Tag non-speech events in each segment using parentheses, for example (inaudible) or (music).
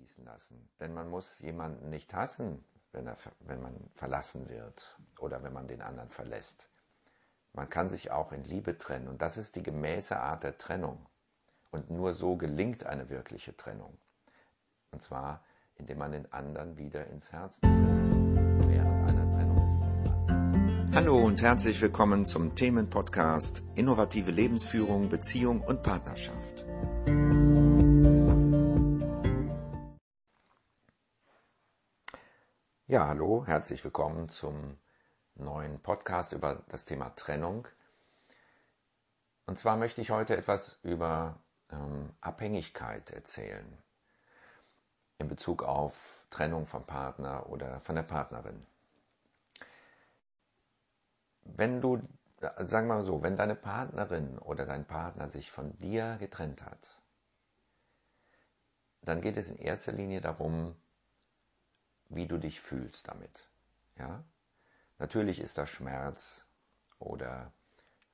fließen lassen. Denn man muss jemanden nicht hassen, wenn, er, wenn man verlassen wird oder wenn man den anderen verlässt. Man kann sich auch in Liebe trennen und das ist die gemäße Art der Trennung. Und nur so gelingt eine wirkliche Trennung. Und zwar, indem man den anderen wieder ins Herz nimmt. Hallo und herzlich willkommen zum Themenpodcast Innovative Lebensführung, Beziehung und Partnerschaft. Ja, hallo, herzlich willkommen zum neuen Podcast über das Thema Trennung. Und zwar möchte ich heute etwas über ähm, Abhängigkeit erzählen in Bezug auf Trennung vom Partner oder von der Partnerin. Wenn du, sagen wir mal so, wenn deine Partnerin oder dein Partner sich von dir getrennt hat, dann geht es in erster Linie darum, wie du dich fühlst damit. Ja? Natürlich ist da Schmerz oder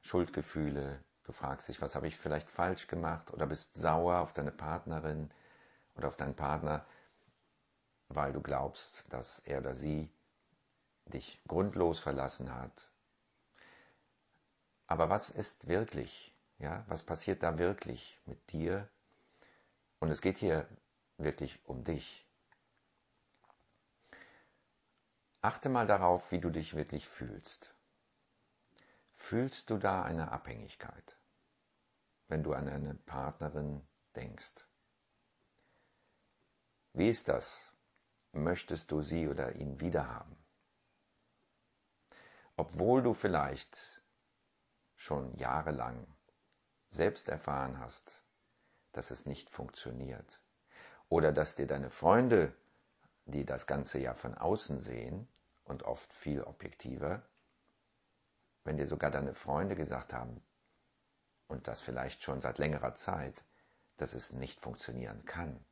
Schuldgefühle. Du fragst dich, was habe ich vielleicht falsch gemacht oder bist sauer auf deine Partnerin oder auf deinen Partner, weil du glaubst, dass er oder sie dich grundlos verlassen hat. Aber was ist wirklich? Ja, was passiert da wirklich mit dir? Und es geht hier wirklich um dich. Achte mal darauf, wie du dich wirklich fühlst. Fühlst du da eine Abhängigkeit, wenn du an eine Partnerin denkst? Wie ist das? Möchtest du sie oder ihn wiederhaben? Obwohl du vielleicht schon jahrelang selbst erfahren hast, dass es nicht funktioniert oder dass dir deine Freunde, die das Ganze ja von außen sehen, und oft viel objektiver, wenn dir sogar deine Freunde gesagt haben, und das vielleicht schon seit längerer Zeit, dass es nicht funktionieren kann,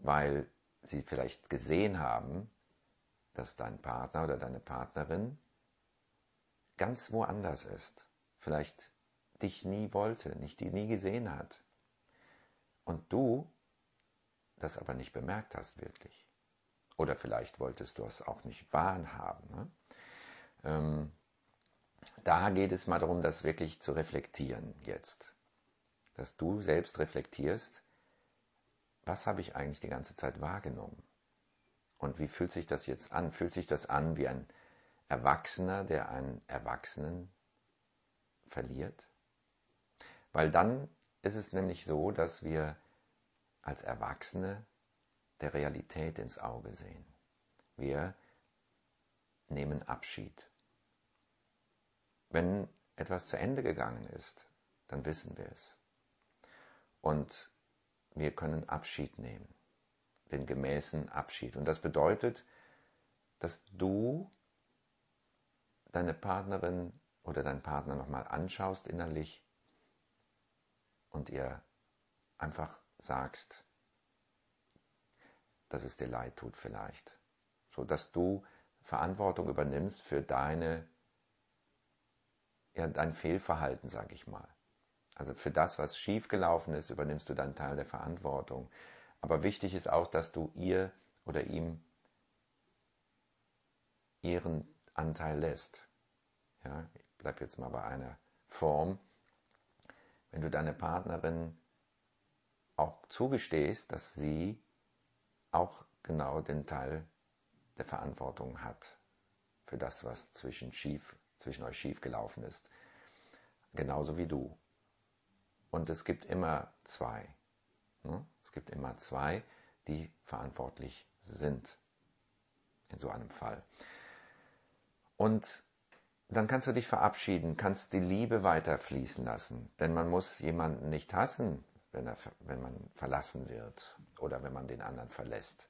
weil sie vielleicht gesehen haben, dass dein Partner oder deine Partnerin ganz woanders ist, vielleicht dich nie wollte, nicht die nie gesehen hat, und du das aber nicht bemerkt hast wirklich. Oder vielleicht wolltest du es auch nicht wahrhaben. Ne? Ähm, da geht es mal darum, das wirklich zu reflektieren jetzt. Dass du selbst reflektierst, was habe ich eigentlich die ganze Zeit wahrgenommen? Und wie fühlt sich das jetzt an? Fühlt sich das an wie ein Erwachsener, der einen Erwachsenen verliert? Weil dann ist es nämlich so, dass wir als Erwachsene der Realität ins Auge sehen. Wir nehmen Abschied. Wenn etwas zu Ende gegangen ist, dann wissen wir es. Und wir können Abschied nehmen, den gemäßen Abschied. Und das bedeutet, dass du deine Partnerin oder deinen Partner nochmal anschaust innerlich und ihr einfach sagst, dass es dir leid tut vielleicht. So dass du Verantwortung übernimmst für deine, ja, dein Fehlverhalten, sag ich mal. Also für das, was schiefgelaufen ist, übernimmst du deinen Teil der Verantwortung. Aber wichtig ist auch, dass du ihr oder ihm ihren Anteil lässt. Ja, ich bleib jetzt mal bei einer Form. Wenn du deine Partnerin auch zugestehst, dass sie auch genau den Teil der Verantwortung hat für das, was zwischen, schief, zwischen euch schief gelaufen ist. Genauso wie du. Und es gibt immer zwei. Ne? Es gibt immer zwei, die verantwortlich sind in so einem Fall. Und dann kannst du dich verabschieden, kannst die Liebe weiter fließen lassen. Denn man muss jemanden nicht hassen, wenn, er, wenn man verlassen wird oder wenn man den anderen verlässt.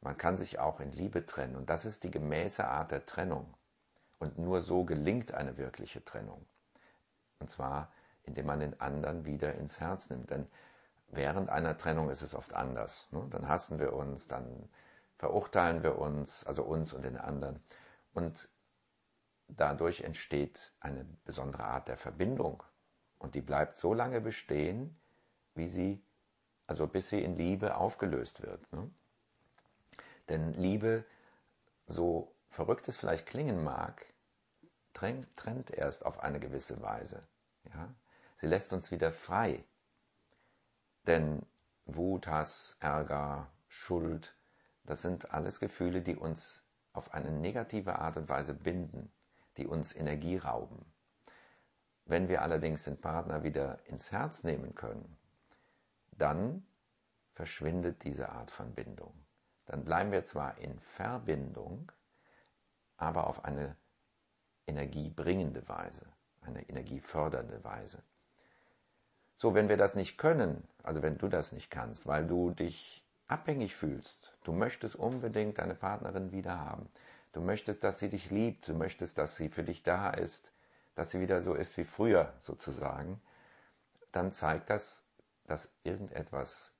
Man kann sich auch in Liebe trennen und das ist die gemäße Art der Trennung. Und nur so gelingt eine wirkliche Trennung. Und zwar, indem man den anderen wieder ins Herz nimmt. Denn während einer Trennung ist es oft anders. Ne? Dann hassen wir uns, dann verurteilen wir uns, also uns und den anderen. Und dadurch entsteht eine besondere Art der Verbindung. Und die bleibt so lange bestehen, wie sie also bis sie in Liebe aufgelöst wird. Ne? Denn Liebe, so verrückt es vielleicht klingen mag, trennt, trennt erst auf eine gewisse Weise. Ja? Sie lässt uns wieder frei. Denn Wut, Hass, Ärger, Schuld, das sind alles Gefühle, die uns auf eine negative Art und Weise binden, die uns Energie rauben. Wenn wir allerdings den Partner wieder ins Herz nehmen können, dann verschwindet diese Art von Bindung. Dann bleiben wir zwar in Verbindung, aber auf eine energiebringende Weise, eine energiefördernde Weise. So, wenn wir das nicht können, also wenn du das nicht kannst, weil du dich abhängig fühlst, du möchtest unbedingt deine Partnerin wieder haben, du möchtest, dass sie dich liebt, du möchtest, dass sie für dich da ist, dass sie wieder so ist wie früher sozusagen, dann zeigt das, dass irgendetwas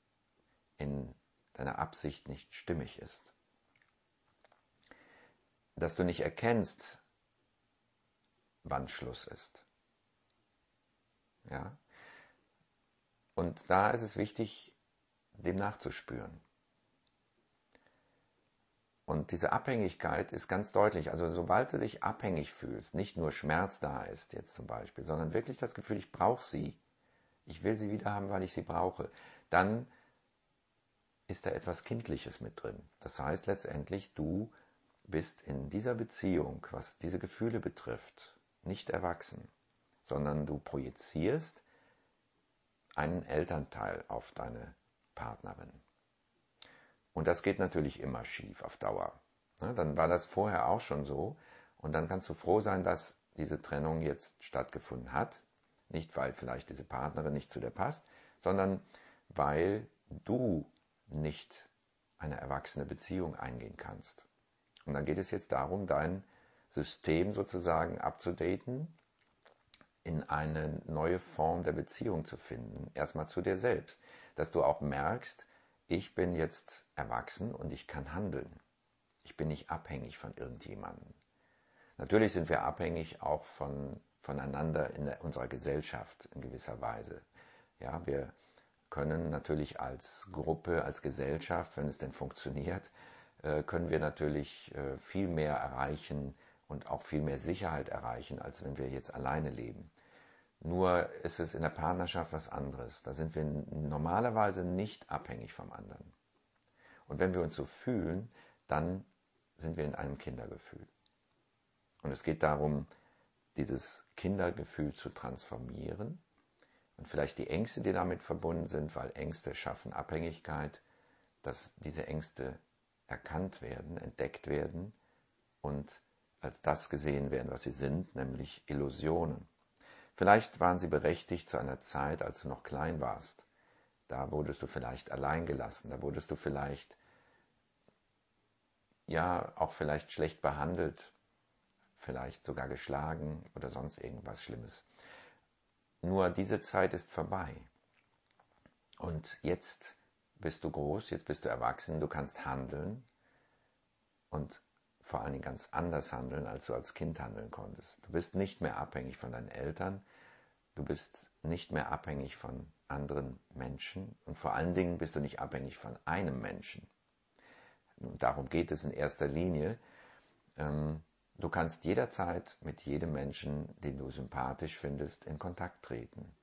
in deiner Absicht nicht stimmig ist. Dass du nicht erkennst, wann Schluss ist. Ja? Und da ist es wichtig, dem nachzuspüren. Und diese Abhängigkeit ist ganz deutlich. Also sobald du dich abhängig fühlst, nicht nur Schmerz da ist jetzt zum Beispiel, sondern wirklich das Gefühl, ich brauche sie, ich will sie wieder haben, weil ich sie brauche, dann ist da etwas Kindliches mit drin. Das heißt letztendlich, du bist in dieser Beziehung, was diese Gefühle betrifft, nicht erwachsen, sondern du projizierst einen Elternteil auf deine Partnerin. Und das geht natürlich immer schief auf Dauer. Dann war das vorher auch schon so. Und dann kannst du froh sein, dass diese Trennung jetzt stattgefunden hat. Nicht, weil vielleicht diese Partnerin nicht zu dir passt, sondern weil du nicht eine erwachsene Beziehung eingehen kannst. Und dann geht es jetzt darum, dein System sozusagen abzudaten, in eine neue Form der Beziehung zu finden. Erstmal zu dir selbst. Dass du auch merkst, ich bin jetzt erwachsen und ich kann handeln. Ich bin nicht abhängig von irgendjemandem. Natürlich sind wir abhängig auch von, voneinander in unserer Gesellschaft in gewisser Weise. Ja, wir können natürlich als Gruppe, als Gesellschaft, wenn es denn funktioniert, äh, können wir natürlich äh, viel mehr erreichen, und auch viel mehr Sicherheit erreichen, als wenn wir jetzt alleine leben. Nur ist es in der Partnerschaft was anderes. Da sind wir normalerweise nicht abhängig vom anderen. Und wenn wir uns so fühlen, dann sind wir in einem Kindergefühl. Und es geht darum, dieses Kindergefühl zu transformieren und vielleicht die Ängste, die damit verbunden sind, weil Ängste schaffen Abhängigkeit, dass diese Ängste erkannt werden, entdeckt werden und als das gesehen werden, was sie sind, nämlich Illusionen. Vielleicht waren sie berechtigt zu einer Zeit, als du noch klein warst. Da wurdest du vielleicht allein gelassen, da wurdest du vielleicht, ja, auch vielleicht schlecht behandelt, vielleicht sogar geschlagen oder sonst irgendwas Schlimmes. Nur diese Zeit ist vorbei. Und jetzt bist du groß, jetzt bist du erwachsen, du kannst handeln und vor allen Dingen ganz anders handeln, als du als Kind handeln konntest. Du bist nicht mehr abhängig von deinen Eltern, du bist nicht mehr abhängig von anderen Menschen und vor allen Dingen bist du nicht abhängig von einem Menschen. Und darum geht es in erster Linie. Ähm, du kannst jederzeit mit jedem Menschen, den du sympathisch findest, in Kontakt treten.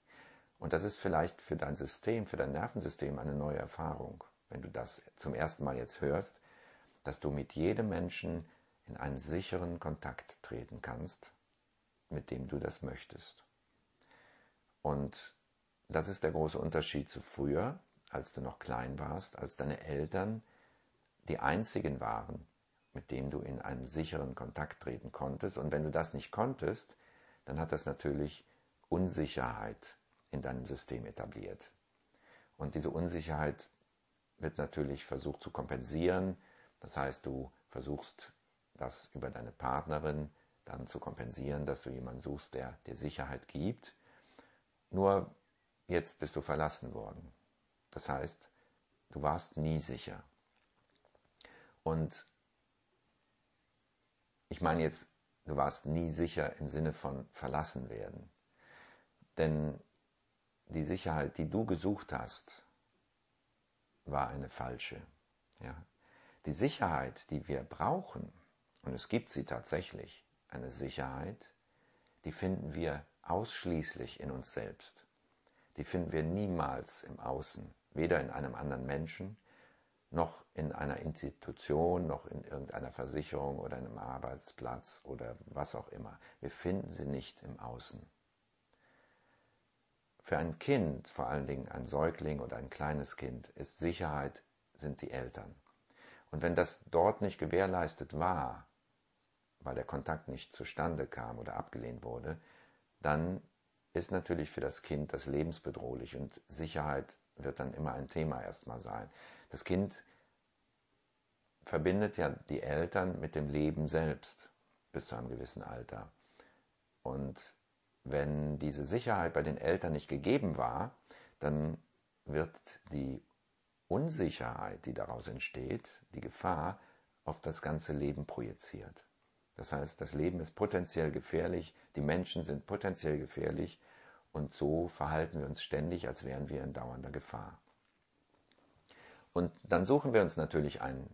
Und das ist vielleicht für dein System, für dein Nervensystem eine neue Erfahrung, wenn du das zum ersten Mal jetzt hörst, dass du mit jedem Menschen in einen sicheren Kontakt treten kannst, mit dem du das möchtest. Und das ist der große Unterschied zu früher, als du noch klein warst, als deine Eltern die einzigen waren, mit denen du in einen sicheren Kontakt treten konntest. Und wenn du das nicht konntest, dann hat das natürlich Unsicherheit in deinem System etabliert. Und diese Unsicherheit wird natürlich versucht zu kompensieren. Das heißt, du versuchst das über deine Partnerin dann zu kompensieren, dass du jemanden suchst, der dir Sicherheit gibt. Nur jetzt bist du verlassen worden. Das heißt, du warst nie sicher. Und ich meine jetzt, du warst nie sicher im Sinne von verlassen werden. Denn die Sicherheit, die du gesucht hast, war eine falsche. Ja. Die Sicherheit, die wir brauchen, und es gibt sie tatsächlich, eine Sicherheit, die finden wir ausschließlich in uns selbst. Die finden wir niemals im Außen, weder in einem anderen Menschen, noch in einer Institution, noch in irgendeiner Versicherung oder einem Arbeitsplatz oder was auch immer. Wir finden sie nicht im Außen. Für ein Kind, vor allen Dingen ein Säugling oder ein kleines Kind, ist Sicherheit sind die Eltern. Und wenn das dort nicht gewährleistet war, weil der Kontakt nicht zustande kam oder abgelehnt wurde, dann ist natürlich für das Kind das lebensbedrohlich und Sicherheit wird dann immer ein Thema erstmal sein. Das Kind verbindet ja die Eltern mit dem Leben selbst bis zu einem gewissen Alter. Und wenn diese Sicherheit bei den Eltern nicht gegeben war, dann wird die Unsicherheit, die daraus entsteht, die Gefahr, auf das ganze Leben projiziert. Das heißt, das Leben ist potenziell gefährlich, die Menschen sind potenziell gefährlich und so verhalten wir uns ständig, als wären wir in dauernder Gefahr. Und dann suchen wir uns natürlich einen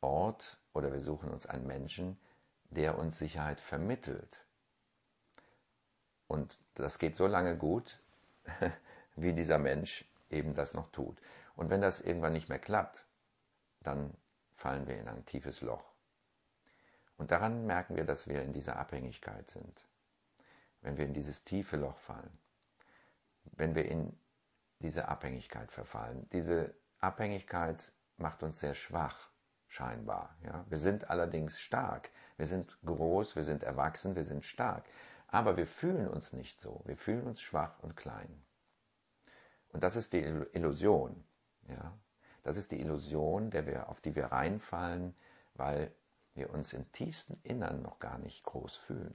Ort oder wir suchen uns einen Menschen, der uns Sicherheit vermittelt. Und das geht so lange gut, (laughs) wie dieser Mensch eben das noch tut. Und wenn das irgendwann nicht mehr klappt, dann fallen wir in ein tiefes Loch. Und daran merken wir, dass wir in dieser Abhängigkeit sind. Wenn wir in dieses tiefe Loch fallen. Wenn wir in diese Abhängigkeit verfallen. Diese Abhängigkeit macht uns sehr schwach, scheinbar. Ja? Wir sind allerdings stark. Wir sind groß, wir sind erwachsen, wir sind stark. Aber wir fühlen uns nicht so. Wir fühlen uns schwach und klein. Und das ist die Illusion. Ja? Das ist die Illusion, der wir, auf die wir reinfallen, weil wir uns im tiefsten Innern noch gar nicht groß fühlen.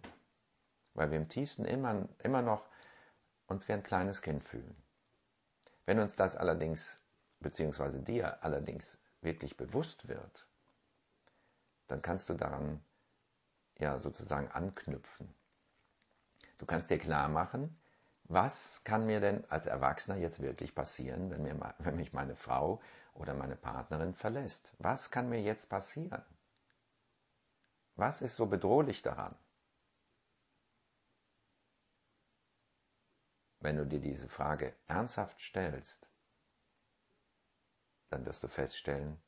Weil wir im tiefsten immer, immer noch uns wie ein kleines Kind fühlen. Wenn uns das allerdings, beziehungsweise dir allerdings wirklich bewusst wird, dann kannst du daran ja sozusagen anknüpfen. Du kannst dir klar machen, was kann mir denn als Erwachsener jetzt wirklich passieren, wenn, mir, wenn mich meine Frau oder meine Partnerin verlässt? Was kann mir jetzt passieren? Was ist so bedrohlich daran? Wenn du dir diese Frage ernsthaft stellst, dann wirst du feststellen,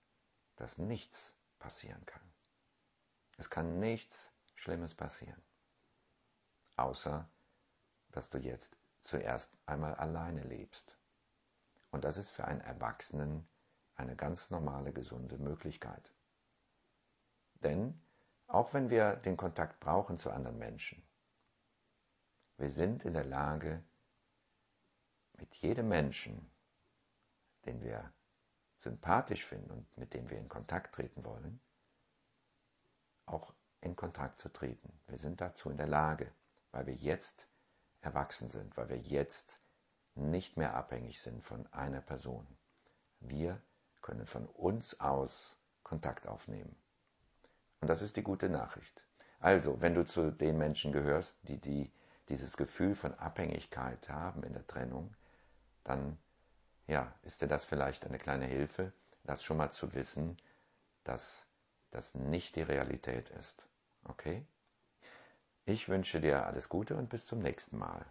dass nichts passieren kann. Es kann nichts Schlimmes passieren, außer dass du jetzt zuerst einmal alleine lebst. Und das ist für einen Erwachsenen eine ganz normale, gesunde Möglichkeit. Denn auch wenn wir den Kontakt brauchen zu anderen Menschen. Wir sind in der Lage, mit jedem Menschen, den wir sympathisch finden und mit dem wir in Kontakt treten wollen, auch in Kontakt zu treten. Wir sind dazu in der Lage, weil wir jetzt erwachsen sind, weil wir jetzt nicht mehr abhängig sind von einer Person. Wir können von uns aus Kontakt aufnehmen. Und das ist die gute Nachricht. Also, wenn du zu den Menschen gehörst, die, die dieses Gefühl von Abhängigkeit haben in der Trennung, dann ja, ist dir das vielleicht eine kleine Hilfe, das schon mal zu wissen, dass das nicht die Realität ist. Okay? Ich wünsche dir alles Gute und bis zum nächsten Mal.